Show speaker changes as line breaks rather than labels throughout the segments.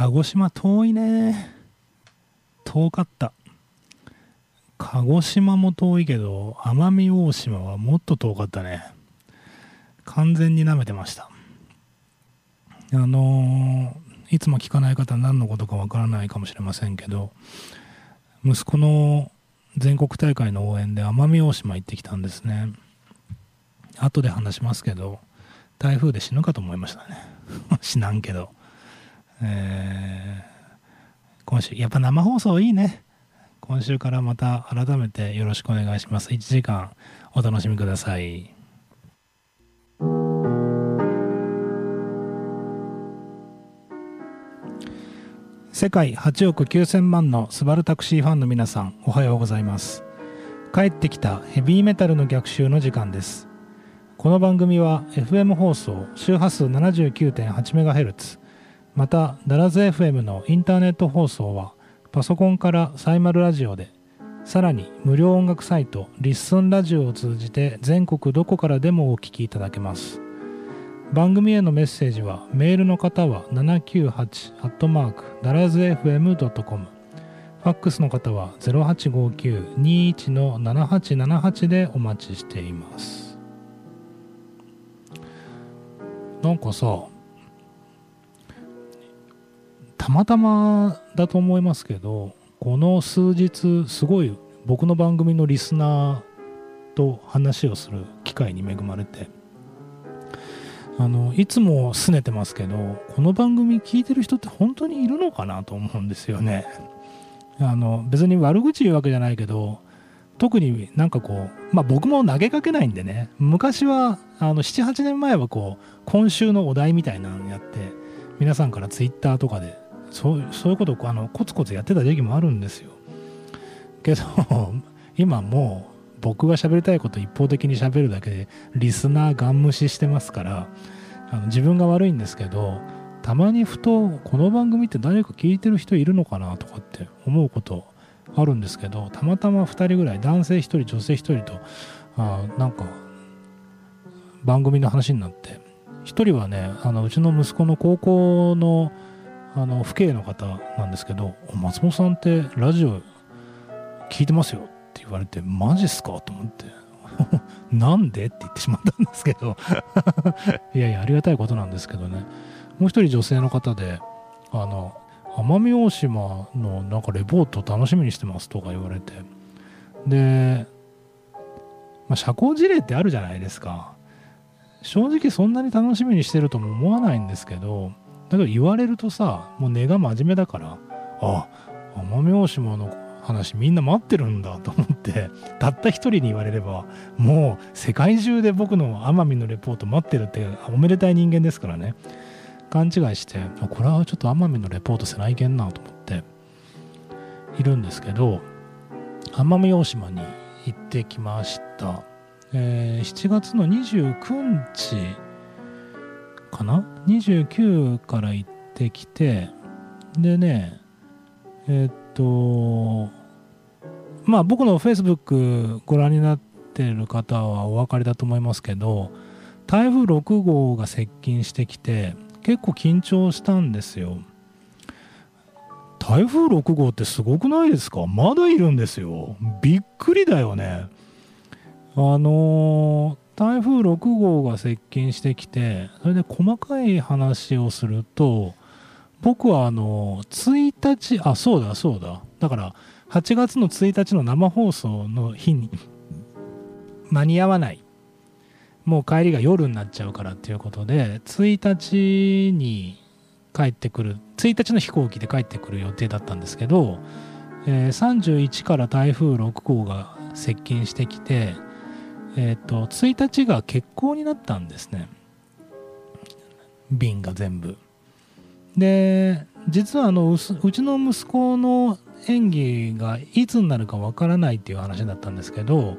鹿児島遠いね。遠かった。鹿児島も遠いけど奄美大島はもっと遠かったね。完全に舐めてました。あのー、いつも聞かない方何のことかわからないかもしれませんけど息子の全国大会の応援で奄美大島行ってきたんですね。後で話しますけど台風で死ぬかと思いましたね。死なんけど。えー、今週やっぱ生放送いいね。今週からまた改めてよろしくお願いします。1時間お楽しみください。世界8億9000万のスバルタクシーファンの皆さんおはようございます。帰ってきたヘビーメタルの逆襲の時間です。この番組は FM 放送周波数 79.8MHz またダラズ FM のインターネット放送はパソコンからサイマルラジオでさらに無料音楽サイトリッスンラジオを通じて全国どこからでもお聴きいただけます。番組へのメッセージはメールの方は798ダラズ FM.com ファックスの方は0859-21-7878でお待ちしています。なんかさたまたまだと思いますけどこの数日すごい僕の番組のリスナーと話をする機会に恵まれてあのいつも拗ねてますけどこの番組聞いてる人って本当にいるのかなと思うんですよね。あの別に悪口言うわけじゃないけど特になんかこうまあ僕も投げかけないんでね。昔はあの78年前はこう今週のお題みたいなのやって皆さんからツイッターとかでそうそういうことをあのコツコツやってた時期もあるんですよ。けど 今もう僕が喋りたいこと一方的に喋るだけでリスナーガン無視してますからあの自分が悪いんですけどたまにふとこの番組って誰か聞いてる人いるのかなとかって思うことあるんですけどたまたま2人ぐらい男性1人女性1人とあなんか番組の話になって1人はねあのうちの息子の高校のあの父兄の方なんですけど「松本さんってラジオ聞いてますよ」って言われて「マジっすか?」と思って「なんで?」って言ってしまったんですけど いやいやありがたいことなんですけどねもう一人女性の方で「あの奄美大島のなんかレポート楽しみにしてます」とか言われてで、まあ、社交辞令ってあるじゃないですか正直そんなに楽しみにしてるとも思わないんですけどだけど言われるとさもう根が真面目だからあ奄美大島の話みんな待ってるんだと思ってたった一人に言われればもう世界中で僕の奄美のレポート待ってるっておめでたい人間ですからね。勘違いしてこれはちょっと奄美のレポートせないけんなと思っているんですけど奄美大島に行ってきました、えー、7月の29日かな？29から行ってきてでねえっとまあ僕の Facebook ご覧になってる方はお分かりだと思いますけど台風6号が接近してきて結構緊張したんですよ。台風6号ってすごくないですか？まだいるんですよ。びっくりだよね。あの台風6号が接近してきてそれで細かい話をすると僕はあの1日あそうだそうだ。だから8月の1日の生放送の日に間に合わない。もう帰りが夜になっちゃうからっていうことで1日に帰ってくる1日の飛行機で帰ってくる予定だったんですけど、えー、31から台風6号が接近してきてえっ、ー、と1日が欠航になったんですね。便が全部。で実はあのうちの息子の演技がいつになるかわからないっていう話だったんですけど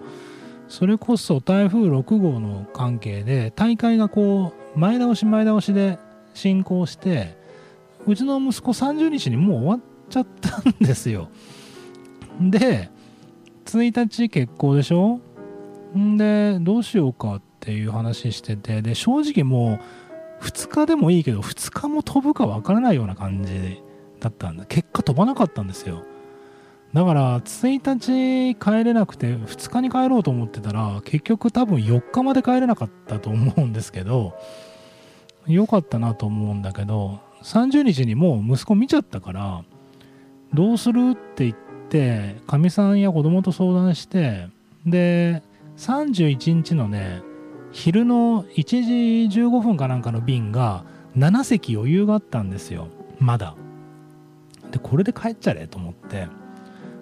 それこそ台風6号の関係で大会がこう前倒し前倒しで進行してうちの息子30日にもう終わっちゃったんですよ。で1日欠航でしょ？んでどうしようかっていう話しててで正直もう2日でもいいけど2日も飛ぶかわからないような感じだったんで結果飛ばなかったんですよ。だから1日帰れなくて2日に帰ろうと思ってたら結局多分4日まで帰れなかったと思うんですけど良かったなと思うんだけど30日にもう息子見ちゃったからどうするって言ってかみさんや子供と相談してで31日のね昼の1時15分かなんかの便が7席余裕があったんですよ。まだ。でこれで帰っちゃれと思って。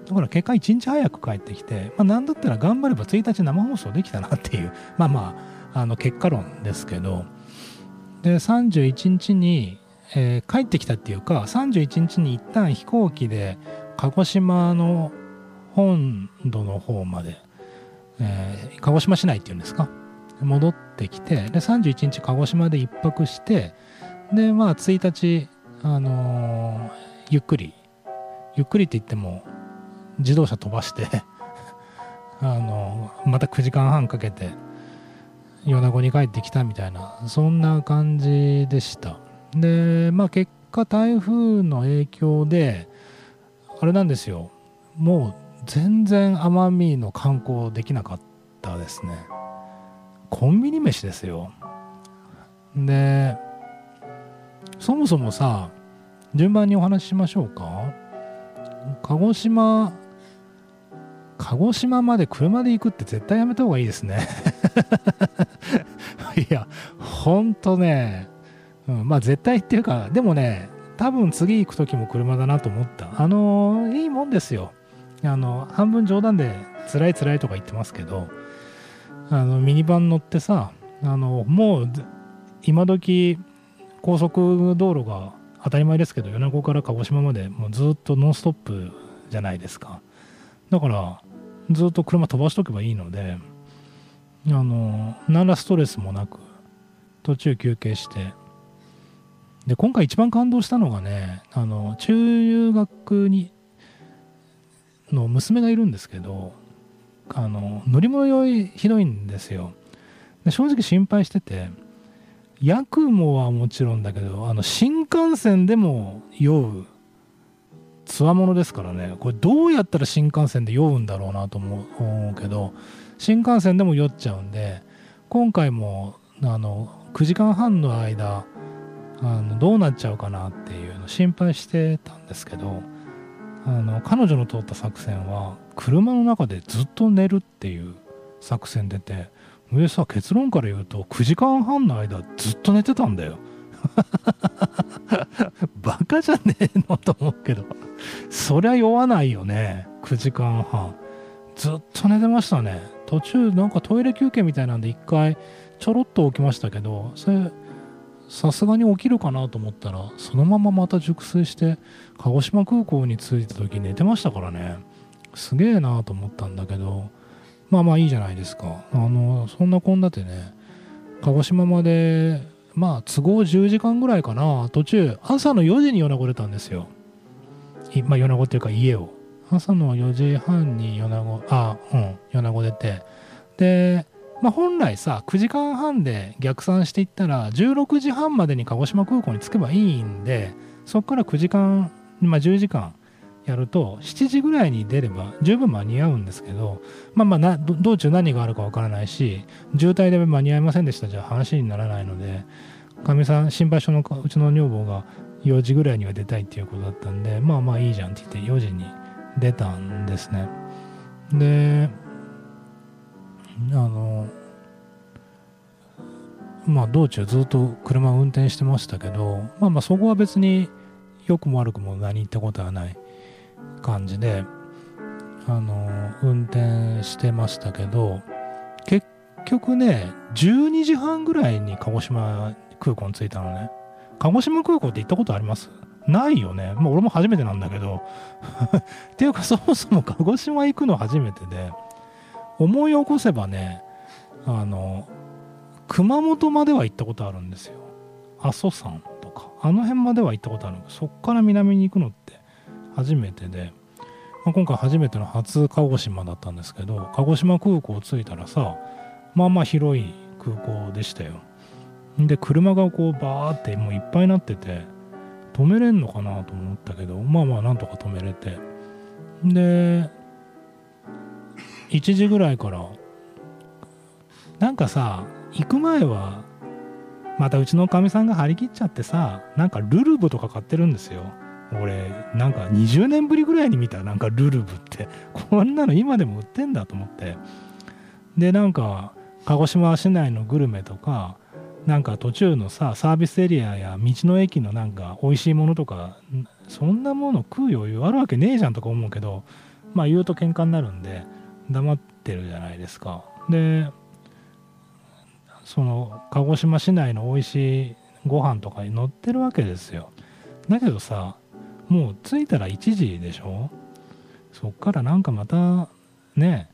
だから結果1日早く帰ってきて、まあ、なんだったら頑張れば1日生放送できたなっていうまあまああの結果論ですけど。で31日に、えー、帰ってきたっていうか31日に一旦飛行機で鹿児島の本土の方まで、えー、鹿児島市内っていうんですか？戻ってきてで31日鹿児島で1泊してでまあ1日あのー、ゆっくりゆっくりって言っても自動車飛ばして あのー、また9時間半かけて米子に帰ってきたみたいなそんな感じでした。でまあ結果台風の影響であれなんですよ。もう全然奄美の観光できなかったですね。コンビニ飯ですよ。でそもそもさ順番にお話ししましょうか。鹿児島鹿児島まで車で行くって絶対やめた方がいいですね。いやほんとね、うん、まあ絶対っていうかでもね多分次行く時も車だなと思った。あのいいもんですよ。あの半分冗談で辛い辛いとか言ってますけどあのミニバン乗ってさあのもう今時高速道路が当たり前ですけど米子から鹿児島までもうずっとノンストップじゃないですか。だからずっと車飛ばしとけばいいのであの何らストレスもなく途中休憩して。で今回一番感動したのがねあの中学にの娘がいるんですけどあの乗り物酔いひどいんですよ。で正直心配しててヤクモはもちろんだけどあの新幹線でも酔うつわものですからね。これどうやったら新幹線で酔うんだろうなと思うけど新幹線でも酔っちゃうんで今回もあの9時間半の間あのどうなっちゃうかなっていうの心配してたんですけどあの彼女の通った作戦は車の中でずっと寝るっていう作戦出て上さ結論から言うと9時間半の間ずっと寝てたんだよ。バカじゃねえのと思うけど。そりゃ酔わないよね。9時間半。ずっと寝てましたね。途中なんかトイレ休憩みたいなんで一回ちょろっと起きましたけどそれさすがに起きるかなと思ったらそのまままた熟睡して鹿児島空港に着いた時寝てましたからね。すげえなと思ったんだけどまあまあいいじゃないですか。あのそんなこんなでね鹿児島までまあ都合10時間ぐらいかな。途中朝の4時に米子出たんですよ。まあ米子っていうか家を。朝の4時半に米子あうん米子出て。でまあ、本来さ9時間半で逆算していったら16時半までに鹿児島空港に着けばいいんでそこから9時間、まあ、10時間やると7時ぐらいに出れば十分間に合うんですけどまあまあ道中何があるかわからないし渋滞で間に合いませんでした。じゃあ話にならないのでかみさん心配性のうちの女房が4時ぐらいには出たいっていうことだったんでまあまあいいじゃんって言って4時に出たんですね。であのまあ道中ずっと車を運転してましたけどまあまあそこは別に良くも悪くも何言ったことはない感じであの運転してましたけど結局ね12時半ぐらいに鹿児島空港に着いたのね。鹿児島空港って行ったことあります？ないよね。もう俺も初めてなんだけど。っていうかそもそも鹿児島行くの初めてで。思い起こせばねあの熊本までは行ったことあるんですよ。阿蘇山とか。あの辺までは行ったことあるんでそっから南に行くのって初めてで、まあ、今回初めての初鹿児島だったんですけど鹿児島空港着いたらさまあまあ広い空港でしたよ。で車がこうバーってもういっぱいになってて止めれんのかなと思ったけどまあまあなんとか止めれて。で1時ぐらいから。なんかさ行く前はまたうちのかみさんが張り切っちゃってさなんかルルブとか買ってるんですよ。俺なんか20年ぶりぐらいに見たなんかルルブって。こんなの今でも売ってんだと思って。でなんか鹿児島市内のグルメとかなんか途中のさサービスエリアや道の駅のなんか美味しいものとかそんなもの食う余裕あるわけねえじゃんとか思うけどまあ言うと喧嘩になるんで黙ってるじゃないですか。でその鹿児島市内の美味しいご飯とかに載ってるわけですよ。だけどさもう着いたら1時でしょ？そっからなんかまたね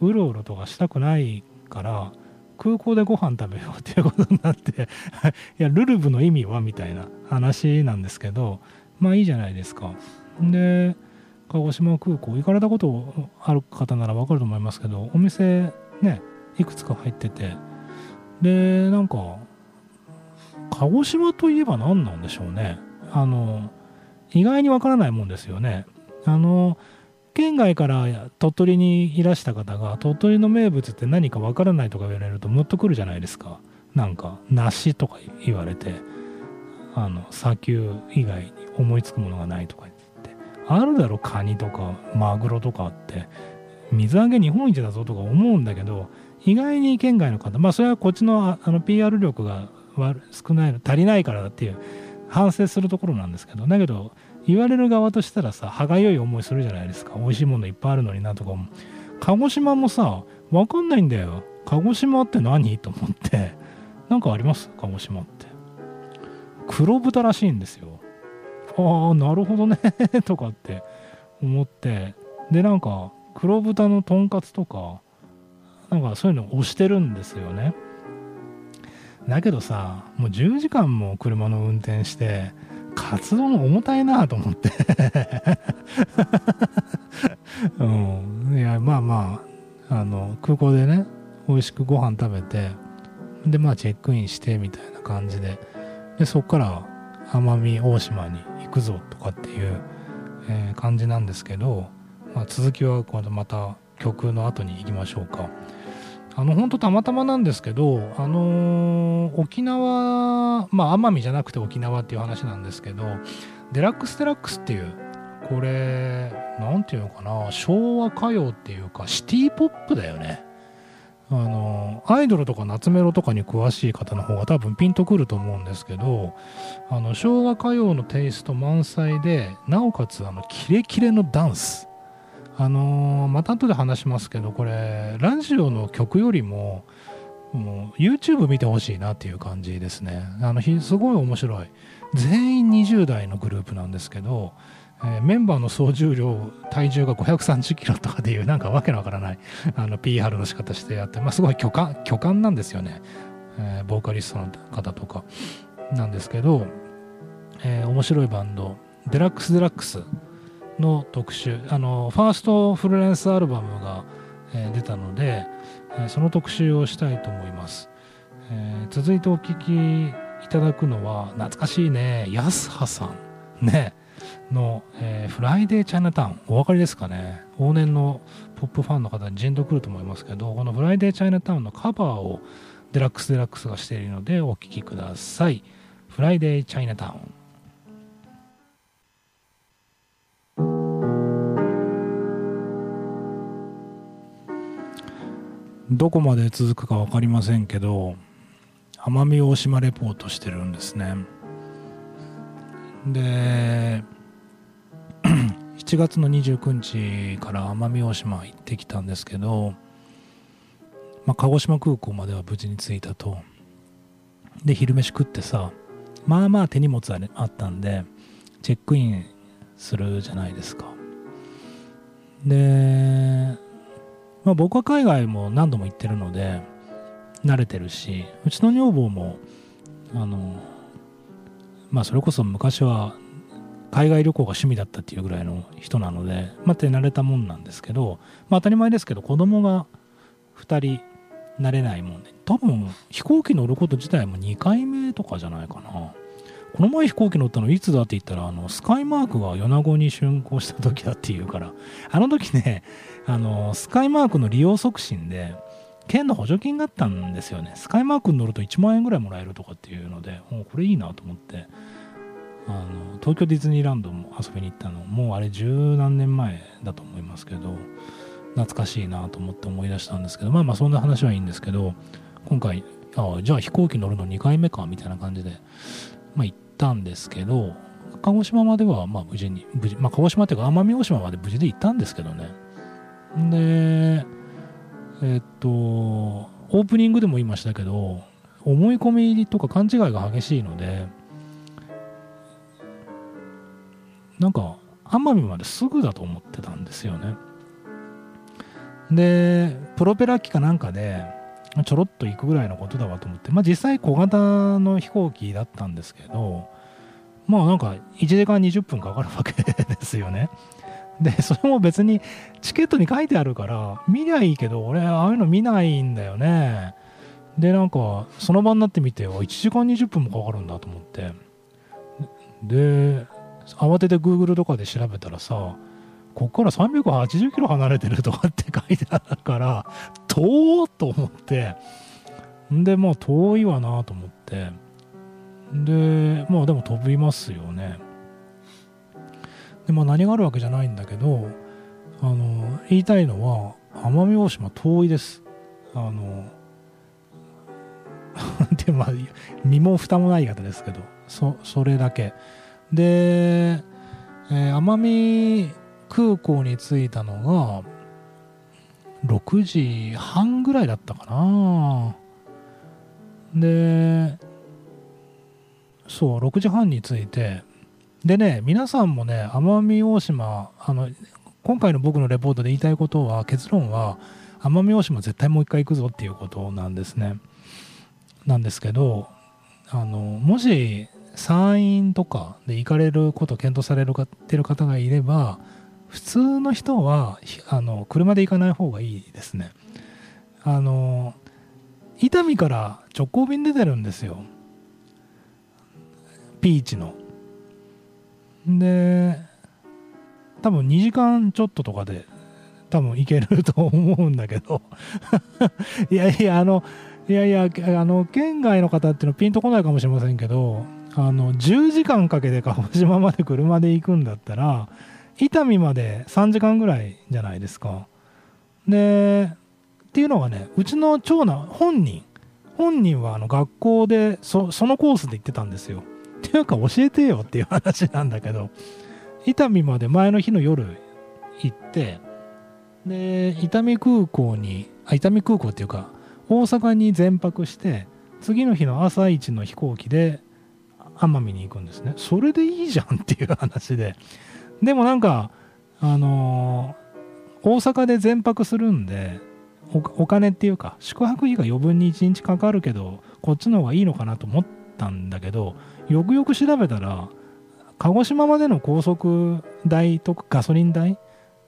うろうろとかしたくないから空港でご飯食べようっていうことになって いやルルブの意味は？みたいな話なんですけどまあいいじゃないですか。で鹿児島空港行かれたことある方ならわかると思いますけどお店ねいくつか入ってて。でなんか鹿児島といえば何なんでしょうね。あの意外にわからないもんですよね。あの県外から鳥取にいらした方が鳥取の名物って何かわからないとか言われるとムッとくるじゃないですか。なんか梨とか言われてあの砂丘以外に思いつくものがないとかあるだろカニとかマグロとかって。水揚げ日本一だぞとか思うんだけど意外に県外の方まあそれはこっちのあの PR 力が少ないの足りないからだっていう反省するところなんですけどだけど言われる側としたらさ歯がゆい思いするじゃないですか。美味しいものいっぱいあるのになとかも鹿児島もさ分かんないんだよ。鹿児島って何？と思って。何かあります？鹿児島って。黒豚らしいんですよ。ああなるほどね とかって思って。でなんか黒豚のとんかつとかなんかそういうの押してるんですよね。だけどさもう10時間も車の運転して活動の重たいなと思って。うん、いやまあまああの空港でね美味しくご飯食べてでまあチェックインしてみたいな感じで。でそっから奄美大島にくぞとかっていう、えー、感じなんですけど、まあ、続きはこまた曲の後に行きましょうか。あの本当たまたまなんですけど、あのー、沖縄まあ奄美じゃなくて沖縄っていう話なんですけどデラックス・デラックスっていうこれ何ていうのかな昭和歌謡っていうかシティ・ポップだよねあのアイドルとか懐メロとかに詳しい方の方が多分ピンとくると思うんですけどあの昭和歌謡のテイスト満載でなおかつあのキレキレのダンス。あの、また後で話しますけどこれラジオの曲よりももう YouTube 見てほしいなっていう感じですねあのすごい面白い全員20代のグループなんですけど、えー、メンバーの総重量体重が530キロとかでいうなんかわけのわからないあの PR の仕方してやって、まあ、すごい巨漢巨漢なんですよね、えー、ボーカリストの方とか。なんですけど、えー、面白いバンドデラックス・デラックスの特集あのファーストフルレンスアルバムが、えー、出たので、えー、その特集をしたいと思います、えー、続いてお聴きいただくのは懐かしいね泰葉さん。ね。の、えー、フライデーチャイナタウンお分かりですかね。往年のポップファンの方にじんとくると思いますけどこのフライデーチャイナタウンのカバーをデラックスデラックスがしているのでお聴きください。フライデーチャイナタウンどこまで続くか分かりませんけど奄美大島レポートしてるんですね。で7月の29日から奄美大島行ってきたんですけど、まあ、鹿児島空港までは無事に着いたと。で昼飯食ってさまあまあ手荷物あったんでチェックインするじゃないですか。でまあ、僕は海外も何度も行ってるので慣れてるしうちの女房もあのまあそれこそ昔は海外旅行が趣味だったっていうぐらいの人なので、まあ、手慣れたもんなんですけど、まあ、当たり前ですけど子供が2人慣れないもんで多分飛行機乗ること自体も2回目とかじゃないかな。この前飛行機乗ったのいつだって言ったら、あの、スカイマークが米子に竣工した時だっていうから、あの時ね、あの、スカイマークの利用促進で、県の補助金があったんですよね。スカイマークに乗ると1万円ぐらいもらえるとかっていうので、もうこれいいなと思って、あの、東京ディズニーランドも遊びに行ったの、もうあれ十何年前だと思いますけど、懐かしいなと思って思い出したんですけど、まあまあそんな話はいいんですけど、今回、あじゃあ飛行機乗るの2回目かみたいな感じで、まあ行ったんですけど、鹿児島まではまあ無事に、無事まあ鹿児島っていうか奄美大島まで無事で行ったんですけどね。で、えっと、オープニングでも言いましたけど、思い込みとか勘違いが激しいので、なんか、奄美まですぐだと思ってたんですよね。で、プロペラ機かなんかで、ちょろっと行くぐらいのことだわと思って、まあ実際小型の飛行機だったんですけど、まあなんか1時間20分かかるわけですよね。で、それも別にチケットに書いてあるから、見りゃいいけど、俺、ああいうの見ないんだよね。で、なんか、その場になってみて、1時間20分もかかるんだと思って。で、慌てて Google とかで調べたらさ、ここから380キロ離れてるとかって書いてあるから、遠っと思って、で、まあ遠いわなと思って、で、まあでも飛びますよね。で、まあ何があるわけじゃないんだけど、あの、言いたいのは、奄美大島遠いです。あの、で、まあ、身も蓋もない方ですけど、そ、それだけ。で、えー、奄美空港に着いたのが、6時半ぐらいだったかな。で、そう、6時半に着いて、でね、皆さんもね、奄美大島、あの、今回の僕のレポートで言いたいことは、結論は、奄美大島絶対もう一回行くぞっていうことなんですね。なんですけど、あの、もし、山陰とかで行かれることを検討されるかてる方がいれば、普通の人はあの車で行かない方がいいですね。あの伊丹から直行便出てるんですよ。ピーチの。で、多分2時間ちょっととかで多分行けると思うんだけど いやいや、あの、いやいや、あの、県外の方っていうのはピンとこないかもしれませんけど、あの、10時間かけて鹿児島まで車で行くんだったら、伊丹まで3時間ぐらいじゃないですか。で、っていうのがね、うちの長男、本人、本人はあの学校でそのコースで行ってたんですよ。っていうか教えてよっていう話なんだけど、伊丹まで前の日の夜行って、で、伊丹空港に、あ、伊丹空港っていうか、大阪に全泊して、次の日の朝一の飛行機で奄美に行くんですね。それでいいじゃんっていう話で。でもなんか、あのー、大阪で全泊するんでお金っていうか宿泊費が余分に1日かかるけどこっちの方がいいのかなと思ったんだけどよくよく調べたら鹿児島までの高速代とかガソリン代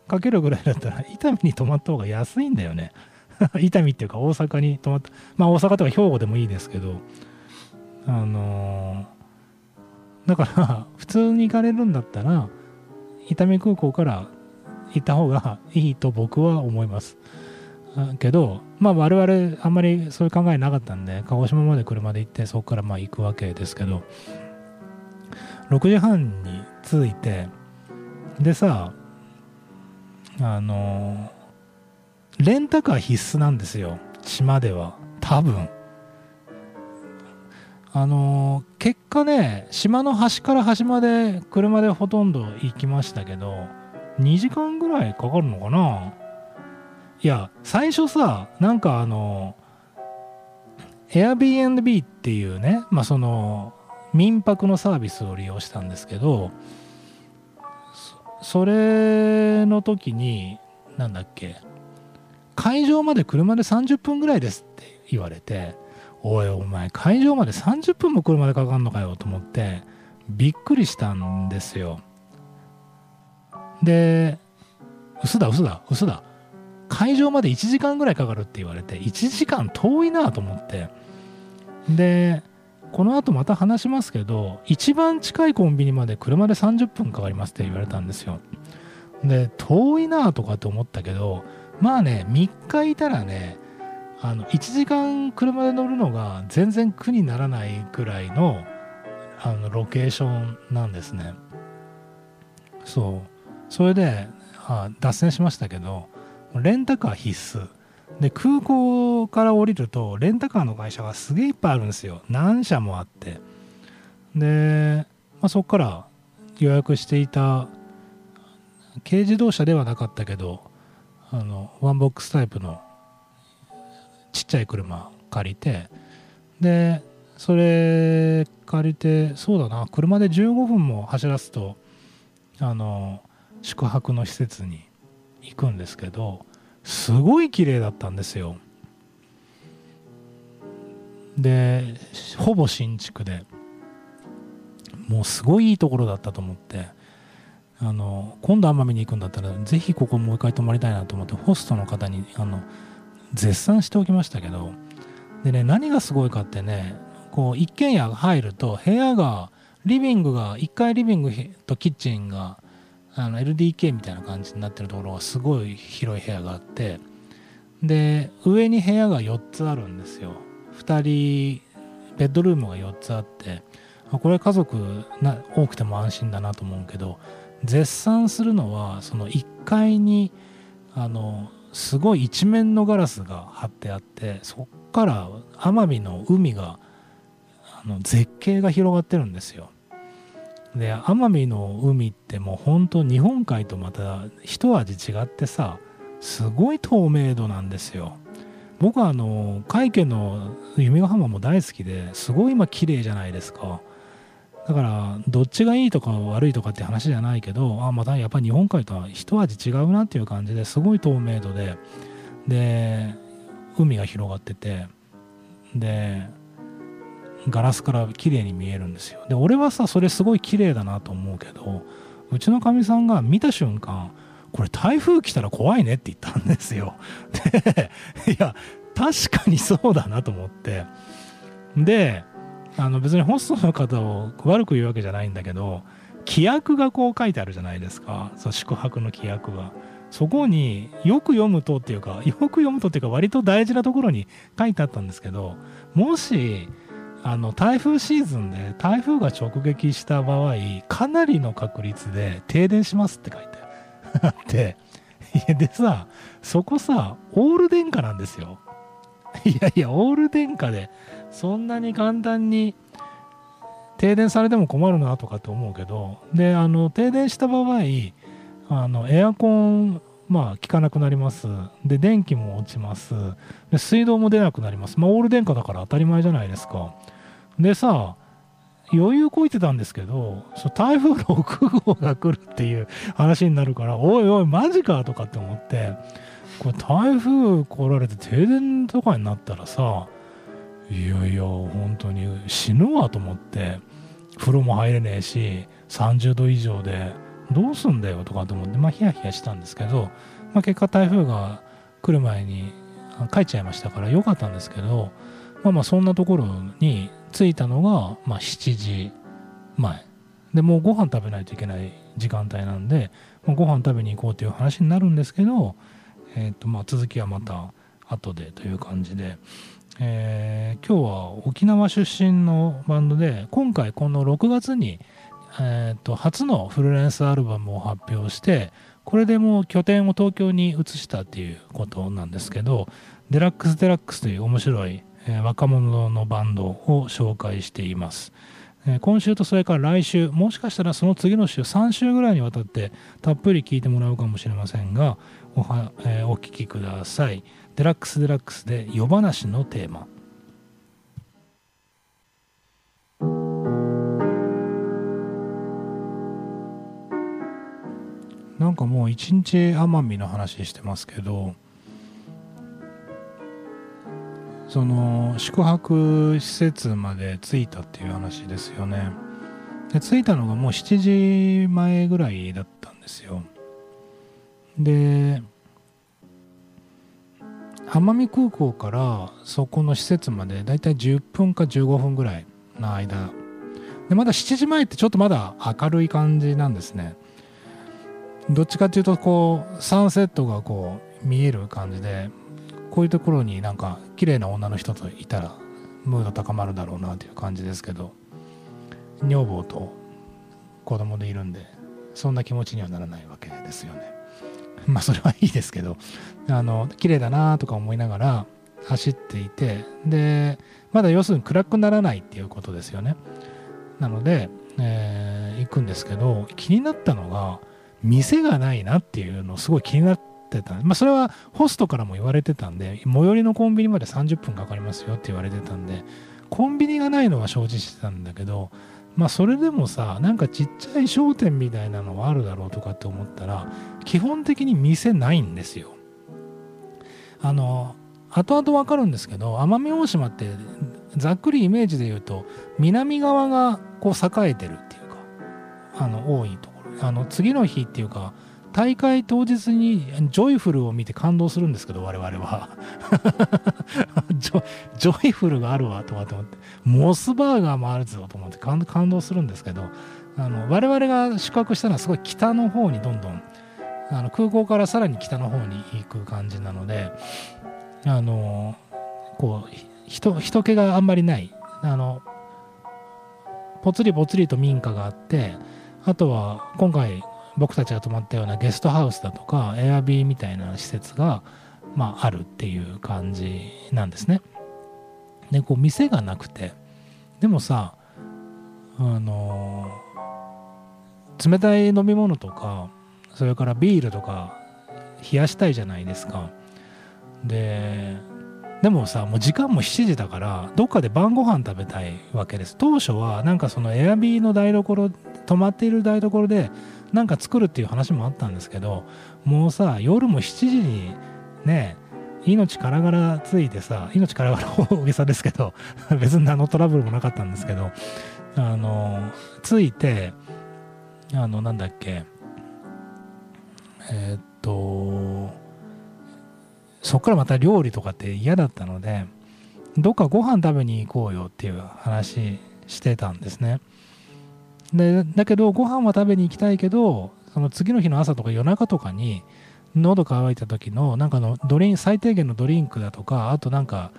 かけるぐらいだったら伊丹に泊まった方が安いんだよね 伊丹っていうか大阪に泊まったまあ大阪とか兵庫でもいいですけどあのー、だから 普通に行かれるんだったら伊丹空港から行った方がいいと僕は思います。けど、まあ我々あんまりそういう考えなかったんで、鹿児島まで車で行ってそこからまあ行くわけですけど、6時半に着いて、でさ、あの、レンタカー必須なんですよ。島では。多分。あのー、結果ね、島の端から端まで車でほとんど行きましたけど、2時間ぐらいかかるのかな。いや、最初さ、なんかあの、Airbnb っていうね、まあその、民泊のサービスを利用したんですけど、それの時に、なんだっけ、会場まで車で30分ぐらいですって言われて、おいお前会場まで30分も車でかかんのかよと思ってびっくりしたんですよ。で嘘だ嘘だ嘘だ。会場まで1時間ぐらいかかるって言われて1時間遠いなと思って。でこの後また話しますけど一番近いコンビニまで車で30分かかりますって言われたんですよ。で遠いなとかって思ったけどまあね3日いたらねあの1時間車で乗るのが全然苦にならないくらいのあのロケーションなんですね。そう。それであ脱線しましたけどレンタカー必須。で空港から降りるとレンタカーの会社がすげえいっぱいあるんですよ。何社もあって。で、まあ、そこから予約していた軽自動車ではなかったけどあのワンボックスタイプのちっちゃい車借りてでそれ借りてそうだな車で15分も走らすとあの宿泊の施設に行くんですけどすごい綺麗だったんですよ。でほぼ新築でもうすごいいいところだったと思ってあの今度奄美に行くんだったらぜひここもう一回泊まりたいなと思ってホストの方にあの絶賛しておきましたけどでね何がすごいかってねこう一軒家入ると部屋がリビングが1階リビングとキッチンがあの LDK みたいな感じになってるところがすごい広い部屋があってで上に部屋が4つあるんですよ。2人ベッドルームが4つあってこれ家族な多くても安心だなと思うけど絶賛するのはその1階にあのすごい一面のガラスが貼ってあってそっから奄美の海があの絶景が広がってるんですよ。で奄美の海ってもう本当日本海とまた一味違ってさすごい透明度なんですよ。僕はあの海家の弓ヶ浜も大好きですごい今綺麗じゃないですか。だからどっちがいいとか悪いとかって話じゃないけどあまたやっぱり日本海とは一味違うなっていう感じですごい透明度で。で海が広がってて。でガラスから綺麗に見えるんですよ。で俺はさそれすごい綺麗だなと思うけどうちのかみさんが見た瞬間これ台風来たら怖いねって言ったんですよ。でいや確かにそうだなと思って。であの別にホストの方を悪く言うわけじゃないんだけど規約がこう書いてあるじゃないですか。そう宿泊の規約がそこによく読むとっていうかよく読むとっていうか割と大事なところに書いてあったんですけどもしあの台風シーズンで台風が直撃した場合かなりの確率で停電しますって書いてあ って。でさそこさオール電化なんですよ。いやいやオール電化でそんなに簡単に停電されても困るなとかって思うけどであの停電した場合あのエアコンまあ効かなくなります。で電気も落ちます。で水道も出なくなります。まあオール電化だから当たり前じゃないですか。でさ余裕こいてたんですけど台風6号が来るっていう話になるからおいおいマジかとかって思ってこれ台風来られて停電とかになったらさいやいや本当に。死ぬわと思って風呂も入れねえし30度以上でどうすんだよとかと思ってまあヒヤヒヤしたんですけど、まあ、結果台風が来る前に帰っちゃいましたから良かったんですけどまあまあそんなところに着いたのが、まあ、7時前。でもうご飯食べないといけない時間帯なんで、まあ、ご飯食べに行こうという話になるんですけど、えーとまあ、続きはまた後でという感じで、えー、今日は沖縄出身のバンドで今回この6月に、えーと、初のフルレンスアルバムを発表してこれでもう拠点を東京に移したっていうことなんですけどデラックス・デラックスという面白い、えー、若者のバンドを紹介しています。今週とそれから来週もしかしたらその次の週3週ぐらいにわたってたっぷり聞いてもらうかもしれませんがおは、えー、お聞きください。デラックス・デラックスで夜話のテーマ。なんかもう一日奄美の話してますけどその宿泊施設まで着いたっていう話ですよね。で着いたのがもう7時前ぐらいだったんですよ。で奄美空港からそこの施設までだいたい10分か15分ぐらいの間。でまだ7時前ってちょっとまだ明るい感じなんですね。どっちかっていうとこうサンセットがこう見える感じでこういうところになんか綺麗な女の人といたらムード高まるだろうなという感じですけど女房と子供でいるんでそんな気持ちにはならないわけですよね。まあそれはいいですけどあの綺麗だなとか思いながら走っていてでまだ要するに暗くならないっていうことですよね。なので、えー、行くんですけど気になったのが店がないなっていうのすごい気になってた、まあ、それはホストからも言われてたんで最寄りのコンビニまで30分かかりますよって言われてたんでコンビニがないのは承知してたんだけどまあそれでもさなんかちっちゃい商店みたいなのはあるだろうとかって思ったら基本的に店ないんですよ。あの後々わかるんですけど奄美大島ってざっくりイメージで言うと南側がこう栄えてるっていうかあの多いところ。あの次の日っていうか大会当日にジョイフルを見て感動するんですけど我々は。ジョイフルがあるわとかと思ってモスバーガーもあるぞと思って感動するんですけどあの我々が宿泊したのはすごい北の方にどんどんあの空港からさらに北の方に行く感じなのであのこう人人気があんまりないあのぽつりぽつりと民家があってあとは今回僕たちが泊まったようなゲストハウスだとかエアビーみたいな施設が、まあ、あるっていう感じなんですね。でこう店がなくてでもさあの冷たい飲み物とかそれからビールとか冷やしたいじゃないですか。ででもさもう時間も7時だからどっかで晩ご飯食べたいわけです当初はなんかそのエアビーの台所泊まっている台所でなんか作るっていう話もあったんですけどもうさ夜も7時にね命からがらついてさ命からがら大げさですけど 別に何のトラブルもなかったんですけどあのついてあのなんだっけえー、っとそっからまた料理とかって嫌だったのでどっかご飯食べに行こうよっていう話してたんですね。でだけどご飯は食べに行きたいけどその次の日の朝とか夜中とかに喉乾いた時のなんかのドリン最低限のドリンクだとかあとなんか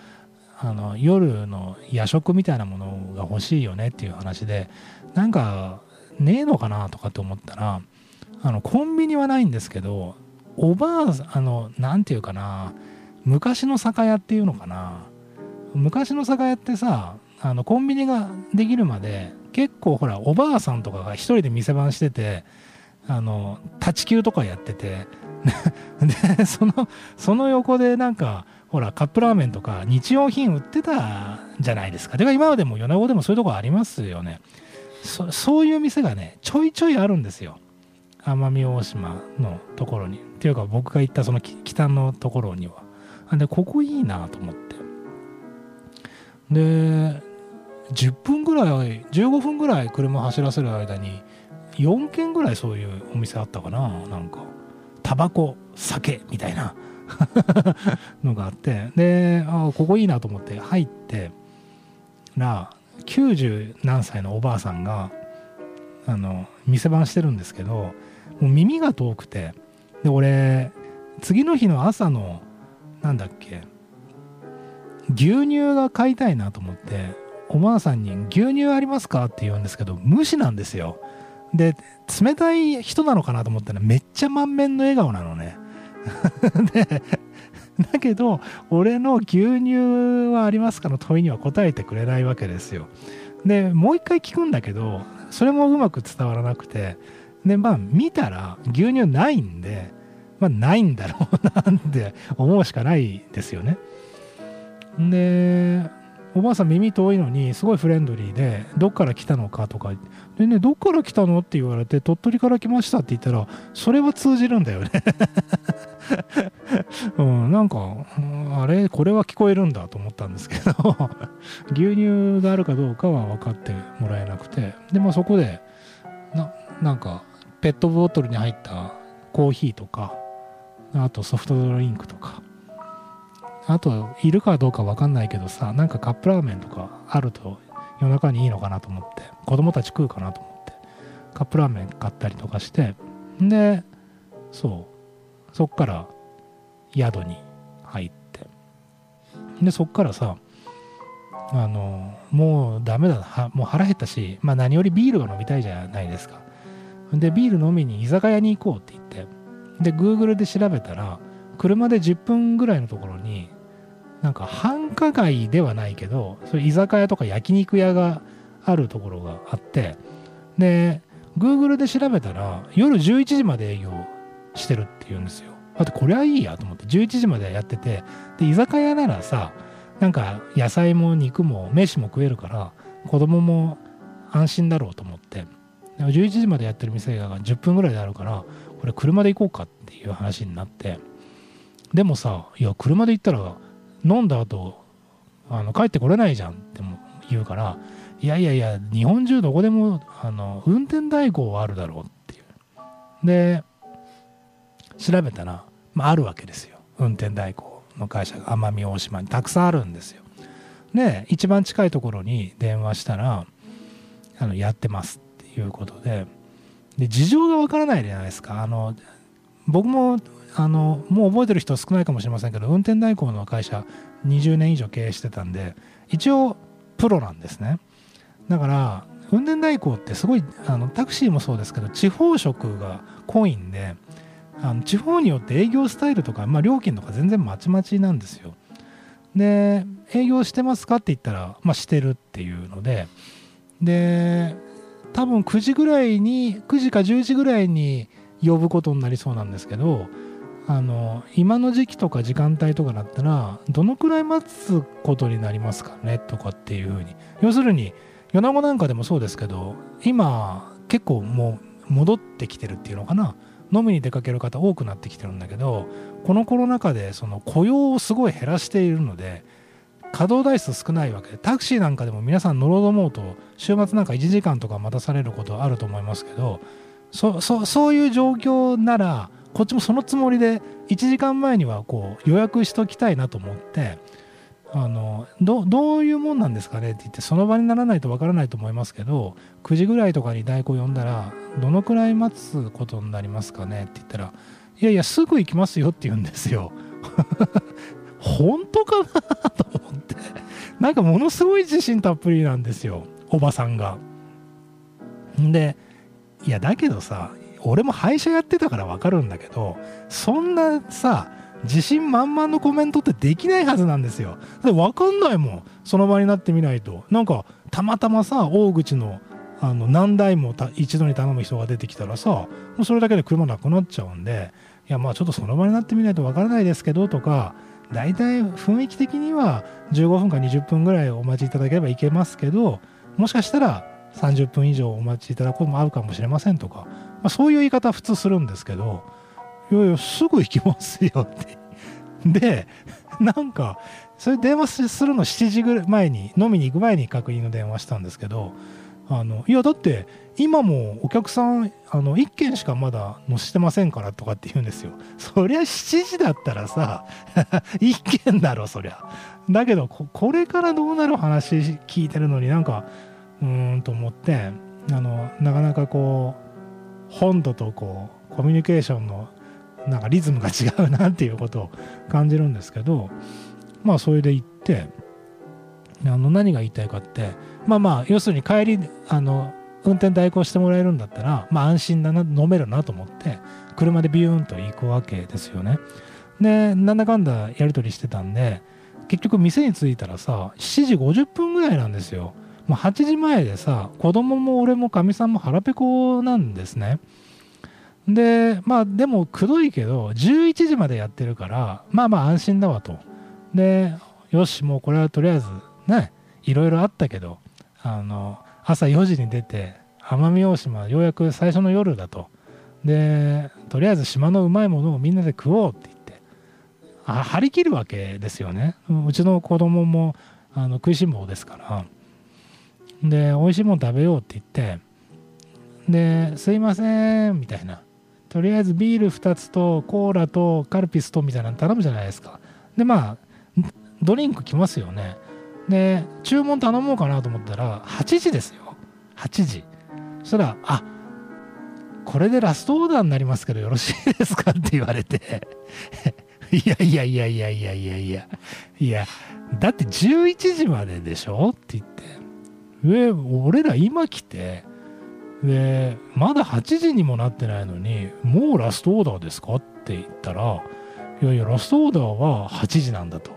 あの夜の夜食みたいなものが欲しいよねっていう話でなんかねえのかなとかって思ったらあのコンビニはないんですけどおばああの何て言うかな昔の酒屋っていうのかな。昔の酒屋ってさあのコンビニができるまで結構ほらおばあさんとかが一人で店番しててあの立ち球とかやってて でそのその横でなんかほらカップラーメンとか日用品売ってたじゃないですか。で今までも米子でもそういうとこありますよね。そういう店がねちょいちょいあるんですよ。奄美大島のところに。っていうか僕が行ったその北のところには。でここいいなと思って。で10分ぐらい15分ぐらい車走らせる間に4軒ぐらいそういうお店あったかななんか。タバコ酒みたいな。のがあって。であここいいなと思って入ってら90何歳のおばあさんがあの店番してるんですけどもう耳が遠くてで俺次の日の朝のなんだっけ牛乳が買いたいなと思っておばあさんに「牛乳ありますか?」って言うんですけど無視なんですよ。で冷たい人なのかなと思ったらめっちゃ満面の笑顔なのね。でだけど俺の牛乳はありますかの問いには答えてくれないわけですよ。でもう一回聞くんだけどそれもうまく伝わらなくて。でまあ見たら牛乳ないんでまあないんだろうなって思うしかないですよね。でおばあさん耳遠いのにすごいフレンドリーでどっから来たのかとかでねどっから来たのって言われて鳥取から来ましたって言ったらそれは通じるんだよね。うん、なんかあれこれは聞こえるんだと思ったんですけど 牛乳があるかどうかは分かってもらえなくてでもそこでななんかペットボトルに入ったコーヒーとかあとソフトドリンクとかあといるかどうか分かんないけどさなんかカップラーメンとかあると夜中にいいのかなと思って子供たち食うかなと思ってカップラーメン買ったりとかしてでそうそっから宿に入ってでそっからさあのもうダメだはもう腹減ったし、まあ、何よりビールが飲みたいじゃないですか。でビール飲みに居酒屋に行こうって言ってで Google で調べたら車で10分ぐらいのところになんか繁華街ではないけどそれ居酒屋とか焼肉屋があるところがあってで Google で調べたら夜11時まで営業してるっていうんですよ。だってこれはいいやと思って11時までやっててで居酒屋ならさなんか野菜も肉も飯も食えるから子供も安心だろうと思って11時までやってる店が10分ぐらいであるからこれ車で行こうかっていう話になってでもさいや車で行ったら飲んだ後あの帰ってこれないじゃんって言うからいやいやいや日本中どこでもあの運転代行はあるだろうっていう。で調べたら、まあ、あるわけですよ。運転代行の会社が奄美大島にたくさんあるんですよ。で一番近いところに電話したらあのやってますっていうことでで事情がわからないじゃないですか。あの僕もあのもう覚えてる人少ないかもしれませんけど運転代行の会社20年以上経営してたんで一応プロなんですね。だから運転代行ってすごいあのタクシーもそうですけど地方色が濃いんであの地方によって営業スタイルとか、まあ、料金とか全然まちまちなんですよ。で営業してますかって言ったら、まあ、してるっていうのでで多分9時ぐらいに9時か10時ぐらいに呼ぶことになりそうなんですけどあの今の時期とか時間帯とかだったらどのくらい待つことになりますかね？とかっていうふうに。要するに米子なんかでもそうですけど今結構もう戻ってきてるっていうのかな？飲みに出かける方多くなってきてるんだけどこのコロナ禍でその雇用をすごい減らしているので稼働台数少ないわけでタクシーなんかでも皆さん乗ろうと思うと週末なんか1時間とか待たされることあると思いますけどそそそういう状況ならこっちもそのつもりで1時間前にはこう予約しときたいなと思ってあのどどういうもんなんですかねって言ってその場にならないとわからないと思いますけど9時ぐらいとかに代行呼んだらどのくらい待つことになりますかねって言ったらいやいやすぐ行きますよって言うんですよ。本当かなと思って。なんかものすごい自信たっぷりなんですよおばさんが。でいやだけどさ俺も廃車やってたから分かるんだけどそんなさ自信満々のコメントってできないはずなんですよ。で分かんないもんその場になってみないと。なんかたまたまさ大口のあの何台も一度に頼む人が出てきたらさもうそれだけで車なくなっちゃうんでいやまあちょっとその場になってみないと分からないですけどとか大体雰囲気的には15分か20分ぐらいお待ちいただければいけますけどもしかしたら30分以上お待ちいただくこともあるかもしれませんとかまあ、そういう言い方普通するんですけど、いやいや、すぐ行きますよって。で、なんか、それ電話するの7時ぐらい前に、飲みに行く前に確認の電話したんですけど、あのいや、だって、今もお客さん、あの1件しかまだ乗せてませんからとかって言うんですよ。そりゃ7時だったらさ、1件だろ、そりゃ。だけどこ、これからどうなる話聞いてるのになんか、うーんと思って、あの、なかなかこう、本土とこうコミュニケーションのなんかリズムが違うなっていうことを感じるんですけどまあそれで行ってあの何が言いたいかってまあまあ要するに帰りあの運転代行してもらえるんだったらまあ安心だな飲めるなと思って車でビューンと行くわけですよね。でなんだかんだやり取りしてたんで結局店に着いたらさ7時50分ぐらいなんですよ。もう8時前でさ子供も俺もかみさんも腹ペコなんですね。でまあでもくどいけど11時までやってるからまあまあ安心だわと。でよしもうこれはとりあえずねいろいろあったけどあの朝4時に出て奄美大島ようやく最初の夜だと。でとりあえず島のうまいものをみんなで食おうって言ってあ張り切るわけですよね。うちの子供もあの食いしん坊ですから。で、美味しいもの食べようって言って、で、すいません、みたいな。とりあえずビール2つとコーラとカルピスとみたいなの頼むじゃないですか。で、まあ、ドリンク来ますよね。で注文頼もうかなと思ったら8時ですよ8時そしたら「あこれでラストオーダーになりますけどよろしいですか?」って言われて いやいやいやいやいやいやいやいやだって11時まででしょって言って上俺ら今来てでまだ8時にもなってないのにもうラストオーダーですか？って言ったらいやいやラストオーダーは8時なんだと。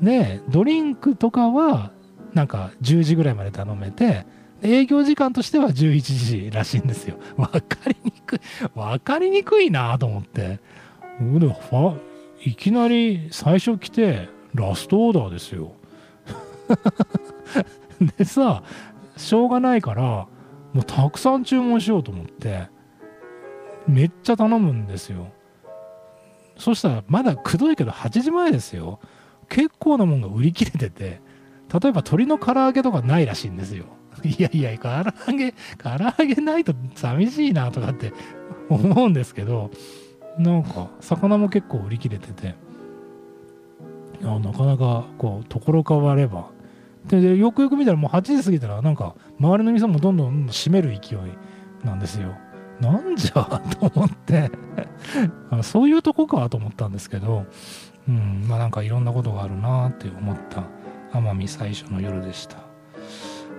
でドリンクとかはなんか10時ぐらいまで頼めて営業時間としては11時らしいんですよ。分かりにくい分かりにくいなと思って。いきなり最初来てラストオーダーですよ。でさしょうがないからもうたくさん注文しようと思ってめっちゃ頼むんですよ。そしたらまだくどいけど8時前ですよ。結構なもんが売り切れてて例えば鶏の唐揚げとかないらしいんですよ。いやいや唐揚げ唐揚げないと寂しいなとかって思うんですけどなんか魚も結構売り切れててなかなかこうところ変わればでよくよく見たらもう8時過ぎたらなんか周りの店もどんどん閉める勢いなんですよ。なんじゃと思って。そういうとこかと思ったんですけど。うんまあなんかいろんなことがあるなって思った。奄美最初の夜でした。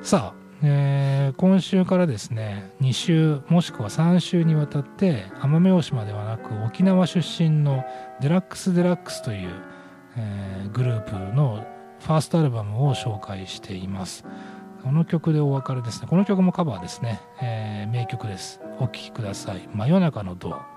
さあ、えー、今週からですね2週もしくは3週にわたって奄美大島ではなく沖縄出身のデラックス・デラックスという、えー、グループのファーストアルバムを紹介しています。この曲でお別れですね。この曲もカバーですね、えー、名曲です。お聴きください。真夜中のドア。